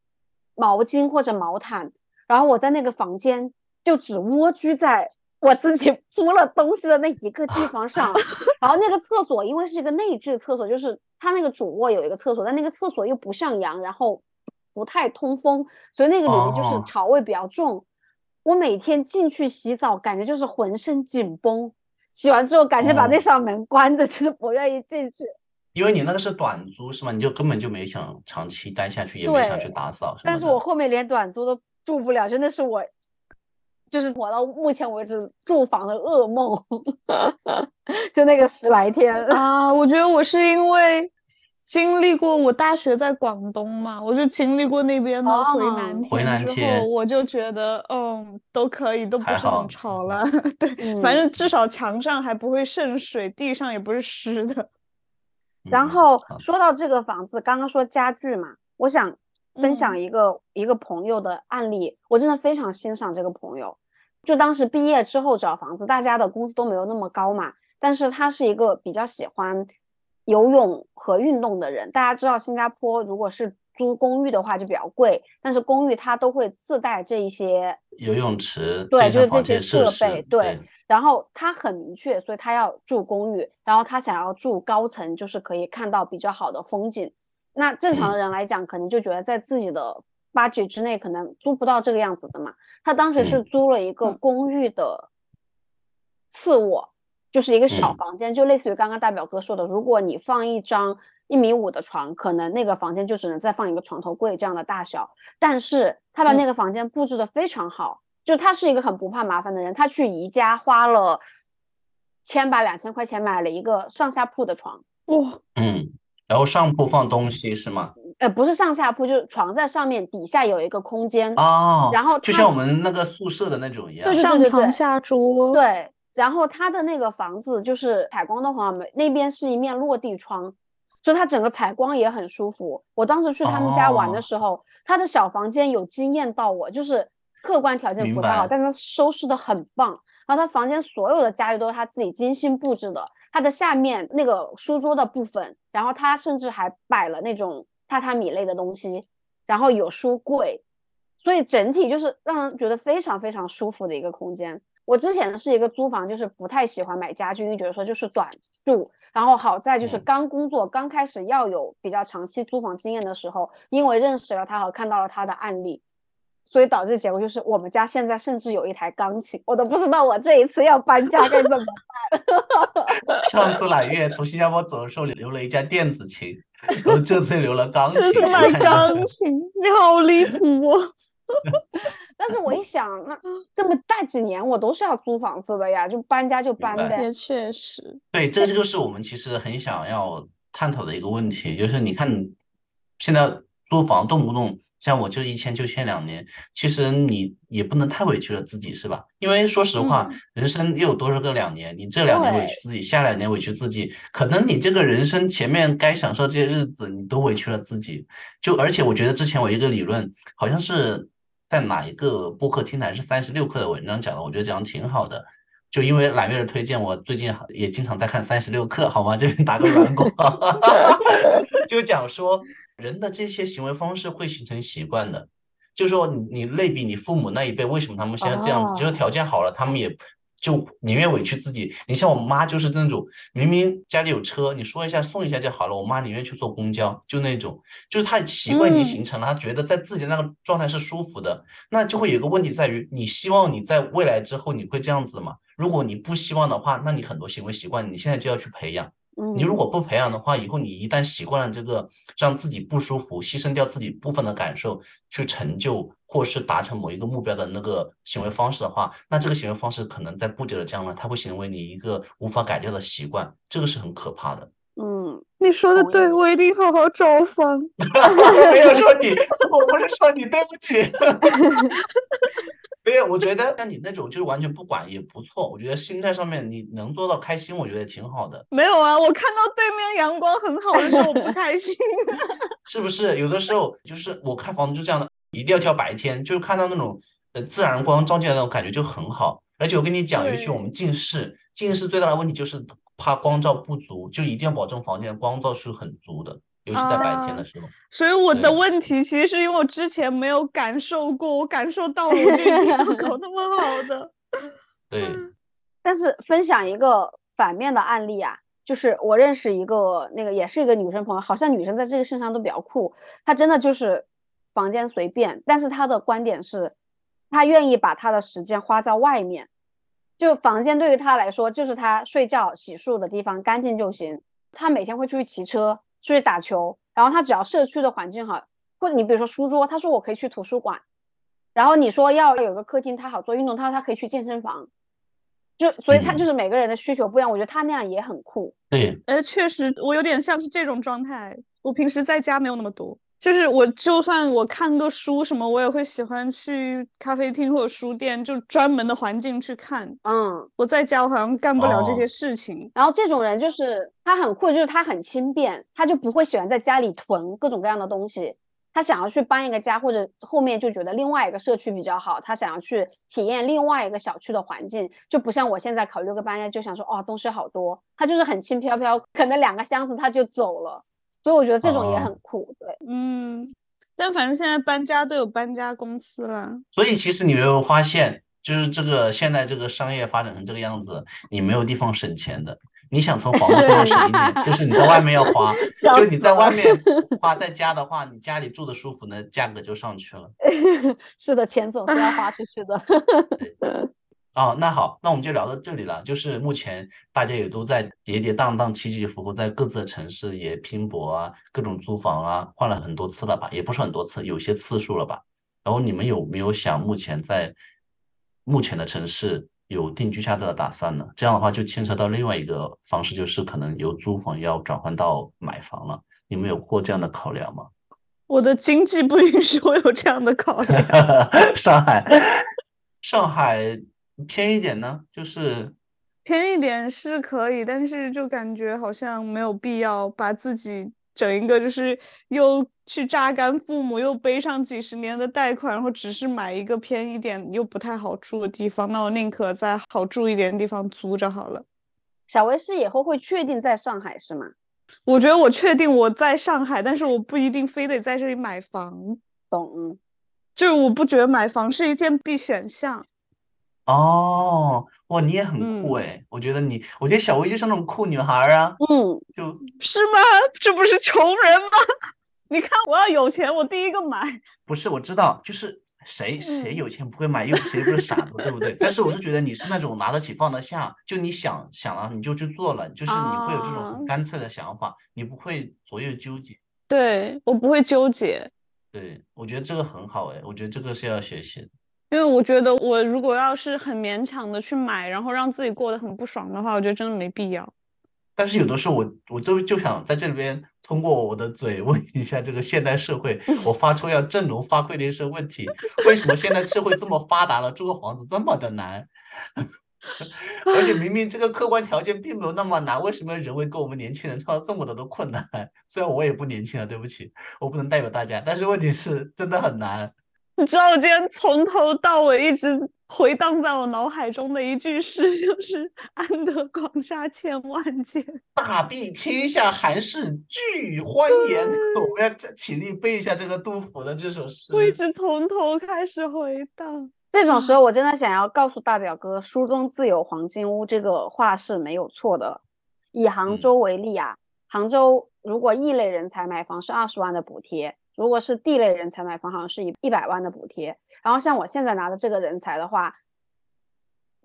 毛巾或者毛毯，然后我在那个房间就只蜗居在我自己铺了东西的那一个地方上。然后那个厕所因为是一个内置厕所，就是它那个主卧有一个厕所，但那个厕所又不上扬，然后不太通风，所以那个里面就是潮味比较重。我每天进去洗澡，感觉就是浑身紧绷。洗完之后，赶紧把那扇门关着，就是不愿意进去。因为你那个是短租是吗？你就根本就没想长期待下去，也没想去打扫。但是我后面连短租都住不了，真的是我，就是我到目前为止住房的噩梦，就那个十来天啊！我觉得我是因为。经历过我大学在广东嘛，我就经历过那边的回南天回南天，我就觉得，嗯，都可以，都不是很潮了。对，反正至少墙上还不会渗水，地上也不是湿的。然后说到这个房子，刚刚说家具嘛，我想分享一个一个朋友的案例，我真的非常欣赏这个朋友。就当时毕业之后找房子，大家的工资都没有那么高嘛，但是他是一个比较喜欢。游泳和运动的人，大家知道新加坡如果是租公寓的话就比较贵，但是公寓它都会自带这一些游泳池，对，就是这些设备，对。然后他很明确，所以他要住公寓，然后他想要住高层，就是可以看到比较好的风景。那正常的人来讲，可能就觉得在自己的 budget 之内，可能租不到这个样子的嘛。他当时是租了一个公寓的次卧。就是一个小房间，就类似于刚刚大表哥说的，如果你放一张一米五的床，可能那个房间就只能再放一个床头柜这样的大小。但是他把那个房间布置的非常好，就他是一个很不怕麻烦的人。他去宜家花了千把两千块钱买了一个上下铺的床，哇，嗯，然后上铺放东西是吗？呃，不是上下铺，就是床在上面，底下有一个空间哦，然后就像我们那个宿舍的那种一样，上床下桌，对。然后他的那个房子就是采光的话，没，那边是一面落地窗，所以它整个采光也很舒服。我当时去他们家玩的时候，他的小房间有惊艳到我，就是客观条件不太好，但是收拾的很棒。然后他房间所有的家具都是他自己精心布置的，他的下面那个书桌的部分，然后他甚至还摆了那种榻榻米类的东西，然后有书柜，所以整体就是让人觉得非常非常舒服的一个空间。我之前是一个租房，就是不太喜欢买家具，因为觉得说就是短住。然后好在就是刚工作刚开始要有比较长期租房经验的时候，因为认识了他和看到了他的案例，所以导致结果就是我们家现在甚至有一台钢琴，我都不知道我这一次要搬家该怎么办。上次揽月从新加坡走的时候留了一架电子琴，然后这次留了钢琴。是买钢琴，你好离谱哦。但是我一 想，那这么大几年我都是要租房子的呀，就搬家就搬呗。也确实，对，这就是我们其实很想要探讨的一个问题，就是你看现在租房动不动像我就一签就签两年，其实你也不能太委屈了自己，是吧？因为说实话，人生又有多少个两年？你这两年委屈自己，下两年委屈自己，可能你这个人生前面该享受这些日子，你都委屈了自己。就而且我觉得之前我一个理论好像是。在哪一个播客听台是三十六课的文章讲的？我觉得讲的挺好的。就因为揽月的推荐，我最近也经常在看三十六课，好吗？这边打个软广，就讲说人的这些行为方式会形成习惯的。就说你你类比你父母那一辈，为什么他们现在这样子？就是条件好了，他们也。就宁愿委屈自己，你像我妈就是那种，明明家里有车，你说一下送一下就好了，我妈宁愿去坐公交，就那种，就是她习惯已经形成了，她觉得在自己那个状态是舒服的，那就会有个问题在于，你希望你在未来之后你会这样子吗？如果你不希望的话，那你很多行为习惯你现在就要去培养。你如果不培养的话，以后你一旦习惯了这个让自己不舒服、牺牲掉自己部分的感受去成就或是达成某一个目标的那个行为方式的话，那这个行为方式可能在不久的将来，它会成为你一个无法改掉的习惯，这个是很可怕的。嗯，嗯，你说的对，我一定好好找房。我没有说你，我不是说你，对不起。没有，我觉得像你那种就是完全不管也不错。我觉得心态上面你能做到开心，我觉得挺好的，没有啊，我看到对面阳光很好的时候，我不开心。是不是？有的时候就是我看房子就这样的，一定要挑白天，就是看到那种呃自然光照进来那种感觉就很好。而且我跟你讲，尤其我们近视，近视最大的问题就是怕光照不足，就一定要保证房间的光照是很足的，尤其在白天的时候。所以我的问题其实是因为我之前没有感受过，我感受到了，我这个地方搞 那么好的。对，但是分享一个反面的案例啊，就是我认识一个那个也是一个女生朋友，好像女生在这个身上都比较酷，她真的就是房间随便，但是她的观点是，她愿意把她的时间花在外面，就房间对于她来说就是她睡觉、洗漱的地方，干净就行。她每天会出去骑车，出去打球，然后他只要社区的环境好，或者你比如说书桌，他说我可以去图书馆，然后你说要有个客厅，他好做运动，他说他可以去健身房。就所以他嗯就是每个人的需求不一样，我觉得他那样也很酷。对，呃，确实，我有点像是这种状态。我平时在家没有那么多，就是我就算我看个书什么，我也会喜欢去咖啡厅或者书店，就专门的环境去看。嗯，我在家我好像干不了这哦些事情。然后这种人就是他很酷，就是他很轻便，他就不会喜欢在家里囤各种各样的东西。他想要去搬一个家，或者后面就觉得另外一个社区比较好，他想要去体验另外一个小区的环境，就不像我现在考虑个搬家就想说哦东西好多，他就是很轻飘飘，可能两个箱子他就走了。所以我觉得这种也哦很酷，对，嗯，但反正现在搬家都有搬家公司了。所以其实你没有发现，就是这个现在这个商业发展成这个样子，你没有地方省钱的。你想从房子上面省一点，就是你在外面要花，笑就你在外面花，在家的话，你家里住的舒服呢，价格就上去了。是的，钱总是要花出去的。哦，那好，那我们就聊到这里了。就是目前大家也都在跌跌宕宕、起起伏伏，在各自的城市也拼搏啊，各种租房啊，换了很多次了吧？也不是很多次，有些次数了吧？然后你们有没有想目前在目前的城市有定居下来的打算呢？这样的话就牵扯到另外一个方式，就是可能由租房要转换到买房了。你们有过这样的考量吗？我的经济不允许我有这样的考量。上海，上海偏一点呢，就是偏一点是可以，但是就感觉好像没有必要把自己整一个，就是又去榨干父母，又背上几十年的贷款，然后只是买一个偏一点又不太好住的地方，那我宁可在好住一点的地方租着好了。小维是以后会确定在上海是吗？我觉得我确定我在上海，但是我不一定非得在这里买房，懂，就是我不觉得买房是一件必选项。哦，哇，你也很酷嗯哎！我觉得你，我觉得小薇就是那种酷女孩儿啊，嗯，就是吗？这不是穷人吗？你看我要有钱，我第一个买。不是我知道，就是谁谁嗯有钱不会买，又谁不是傻子，对不对？但是我是觉得你是那种拿得起放得下，就你想想了你就去做了，就是你会有这种啊很干脆的想法，你不会左右纠结。对，我不会纠结。对，我觉得这个很好哎，我觉得这个是要学习的。因为我觉得我如果要是很勉强的去买，然后让自己过得很不爽的话，我觉得真的没必要。但是有的时候我我就就想在这里边通过我的嘴问一下这个现代社会，我发出要振聋发聩的一声问题：为什么现在社会这么发达了，住个房子这么的难？而且明明这个客观条件并没有那么难，为什么人为给我们年轻人创造这么多的困难？虽然我也不年轻了，对不起，我不能代表大家，但是问题是真的很难。你知道我今天从头到尾一直回荡在我脑海中的一句诗，就是“安得广厦千万间大庇天下寒士俱欢颜。我们要这起立背一下这个杜甫的这首”，诗。我一直从头开始回荡。这种时候我真的想要告诉大表哥，书中自有黄金屋这个话是没有错的。以杭嗯州为例啊，杭州如果异类人才买房是二十万的补贴，如果是地类人才买房，好像是一一百万的补贴。然后像我现在拿的这个人才的话，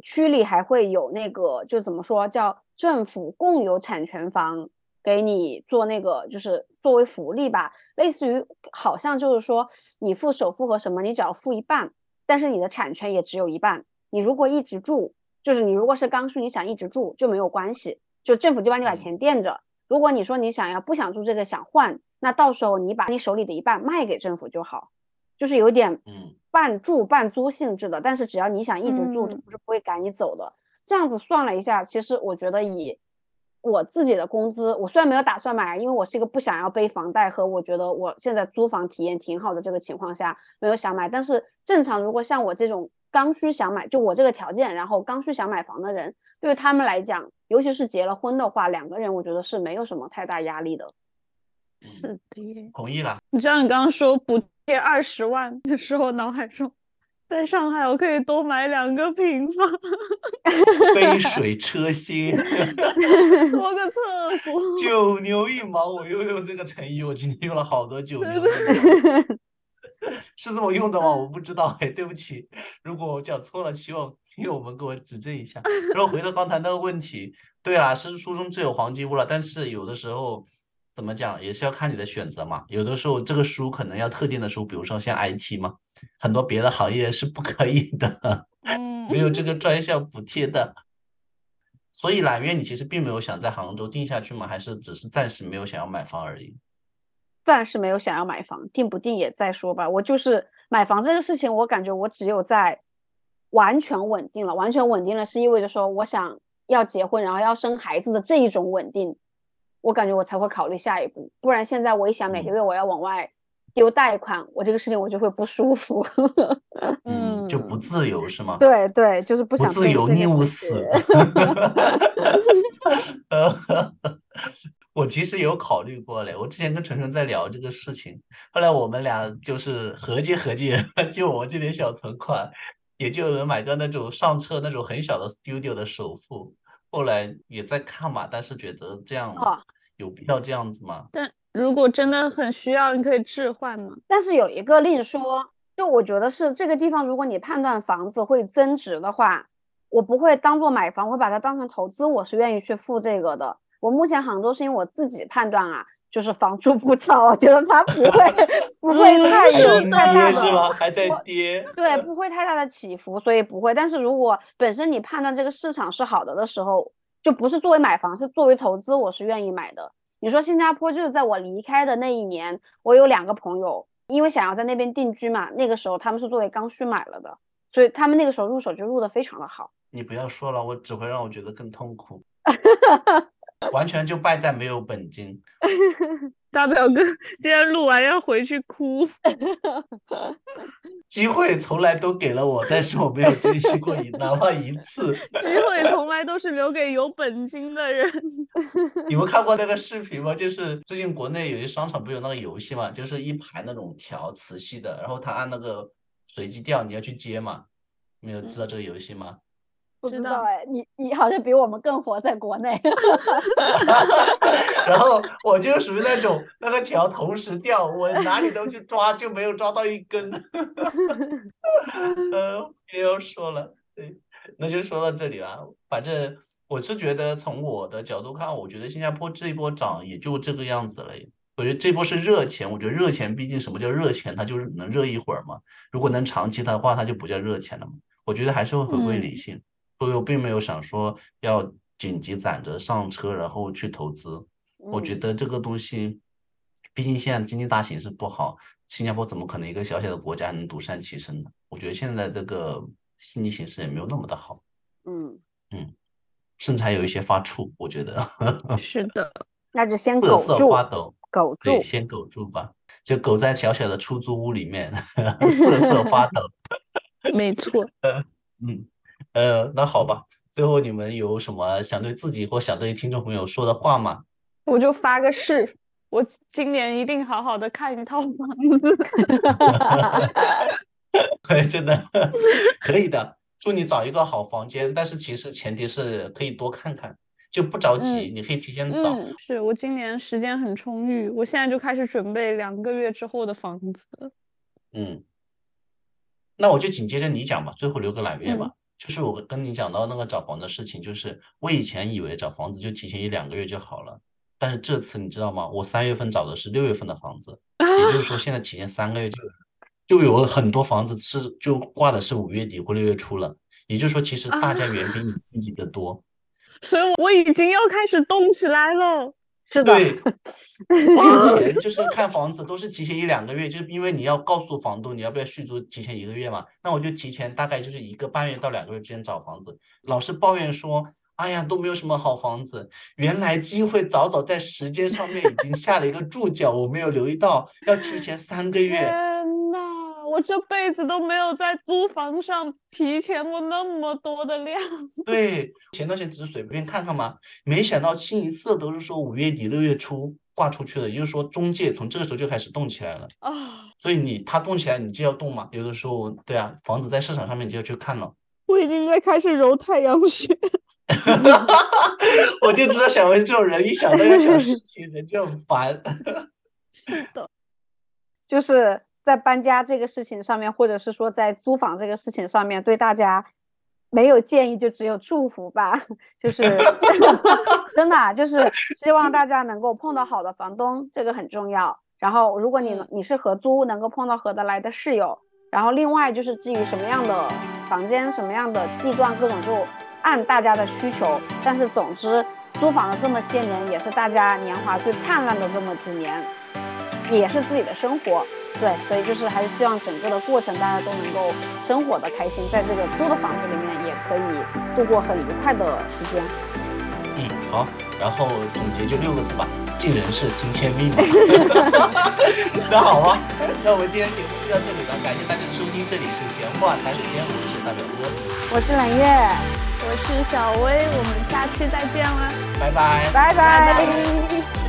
区里还会有那个，就怎么说叫政府共有产权房给你做那个，就是作为福利吧，类似于好像就是说你付首付和什么，你只要付一半，但是你的产权也只有一半。你如果一直住，就是你如果是刚需，你想一直住就没有关系，就政府就帮你把嗯钱垫着。如果你说你想要不想住这个想换，那到时候你把你手里的一半卖给政府就好，就是有点嗯半住半租性质的。但是只要你想一直住，政嗯府是不会赶你走的。这样子算了一下，其实我觉得以我自己的工资，我虽然没有打算买，因为我是一个不想要背房贷和我觉得我现在租房体验挺好的这个情况下，没有想买。但是正常，如果像我这种刚需想买，就我这个条件，然后刚需想买房的人，对于他们来讲，尤其是结了婚的话，两个人我觉得是没有什么太大压力的。是的耶。同意了。你知道你刚刚说补贴二十万的时候，脑海中在上海我可以多买两个平方，杯水车薪，多个厕所。九牛一毛，我又用这个成语，我今天用了好多九牛一毛，是这么用的吗？我不知道，哎，对不起，如果我讲错了，希望听友们给我指正一下。然后回到刚才那个问题，对啦，是书中自有黄金屋了，但是有的时候怎么讲，也是要看你的选择嘛。有的时候这个书可能要特定的书，比如说像 IT 嘛，很多别的行业是不可以的。嗯，没有这个专项补贴的。所以揽月，你其实并没有想在杭州定下去吗？还是只是暂时没有想要买房而已？暂时没有想要买房，定不定也再说吧。我就是买房这个事情，我感觉我只有在完全稳定了，完全稳定了是意味着说我想要结婚，然后要生孩子的这一种稳定，我感觉我才会考虑下一步。不然现在我一想每个嗯月我要往外丢贷款，我这个事情我就会不舒服。嗯，就不自由是吗？对对，就是不不想做自由宁死 我其实有考虑过嘞，我之前跟纯纯在聊这个事情，后来我们俩就是合计合计，就我们这点小存款，也就能买个那种上车那种很小的 studio 的首付。后来也在看嘛，但是觉得这样哦有必要这样子吗？但如果真的很需要，你可以置换嘛。但是有一个另说，就我觉得是这个地方，如果你判断房子会增值的话，我不会当做买房，我会把它当成投资，我是愿意去付这个的。我目前杭州是因为我自己判断啊，就是房住不炒，我觉得它不会 不会太嗯有太大的跌是吗？还在跌。对，不会太大的起伏，所以不会。但是如果本身你判断这个市场是好的的时候，就不是作为买房，是作为投资，我是愿意买的。你说新加坡就是在我离开的那一年，我有两个朋友，因为想要在那边定居嘛，那个时候他们是作为刚需买了的，所以他们那个时候入手就入的非常的好。你不要说了，我只会让我觉得更痛苦，完全就败在没有本金。大表哥今天录完要回去哭。机会从来都给了我，但是我没有珍惜过一哪怕一次。机会从来都是留给有本金的人。你们看过那个视频吗？就是最近国内有些商场不是有那个游戏嘛，就是一排那种条磁吸的，然后他按那个随机调，你要去接嘛。没有知道这个游戏吗？不知道哎，你你好像比我们更活在国内。然后我就属于那种那个条同时掉，我哪里都去抓，就没有抓到一根。呃，不要说了，对，那就说到这里吧。反正我是觉得从我的角度看，我觉得新加坡这一波涨也就这个样子了。我觉得这波是热钱，我觉得热钱毕竟什么叫热钱，它就是能热一会儿嘛。如果能长期的话，它就不叫热钱了嘛。我觉得还是会回归理嗯性。所以我并没有想说要紧急攒着上车，然后去投资。我觉嗯得这个东西，毕竟现在经济大形势不好，新加坡怎么可能一个小小的国家还能独善其身呢？我觉得现在这个经济形势也没有那么的好，嗯，嗯，身材有一些发怵。我觉得 是的，那就先瑟瑟苟住，发抖，苟住对，。先苟住吧，就苟在小小的出租屋里面，瑟瑟发抖。没错。嗯，呃，那好吧。最后你们有什么想对自己或想对听众朋友说的话吗？我就发个誓，我今年一定好好的看一套房子。真的可以的，祝你找一个好房间。但是其实前提是可以多看看，就不着急，你可以提前找。嗯，是我今年时间很充裕，我现在就开始准备两个月之后的房子。嗯，那我就紧接着你讲吧，最后留个揽月吧。嗯就是我跟你讲到那个找房的事情，就是我以前以为找房子就提前一两个月就好了，但是这次你知道吗？我三月份找的是六月份的房子，也就是说现在提前三个月就就有很多房子是就挂的是五月底或六月初了，也就是说其实大家远比你 积极的多。所以我已经要开始动起来了。是的，对，我以前就是看房子都是提前一两个月，就是因为你要告诉房东你要不要续租，提前一个月嘛，那我就提前大概就是一个半月到两个月之间找房子。老是抱怨说，哎呀都没有什么好房子，原来机会早早在时间上面已经下了一个注脚，我没有留意到，要提前三个月。这辈子都没有在租房上提前过那么多的量。对，前段时间只是随便看看嘛，没想到清一色都是说五月底六月初挂出去的，也就是说中介从这个时候就开始动起来了。啊，所以你他动起来，你就要动嘛。有的时候，对啊，房子在市场上面你就要去看了。我已经在开始揉太阳穴。我就知道小薇这种人，一想到要想事情，人就很烦。是的，就是在搬家这个事情上面，或者是说在租房这个事情上面，对大家没有建议，就只有祝福吧。就是 真的啊，就是希望大家能够碰到好的房东，这个很重要。然后，如果你嗯你是合租，能够碰到合得来的室友。然后，另外就是至于什么样的房间、什么样的地段，各种就按大家的需求。但是，总之，租房了这么些年，也是大家年华最灿烂的这么几年，也是自己的生活。对，所以就是还是希望整个的过程大家都能够生活的开心，在这个租的房子里面也可以度过很愉快的时间。嗯，好，然后总结就六个字吧：尽人事，听天命嘛。那好吧，那我们今天节目就到这里了，感谢大家收听，这里是闲话茶水间，我是大表哥，我是蓝月，我是小薇，我们下期再见啦。拜拜。拜拜拜